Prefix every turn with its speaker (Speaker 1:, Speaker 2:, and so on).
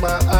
Speaker 1: my eyes.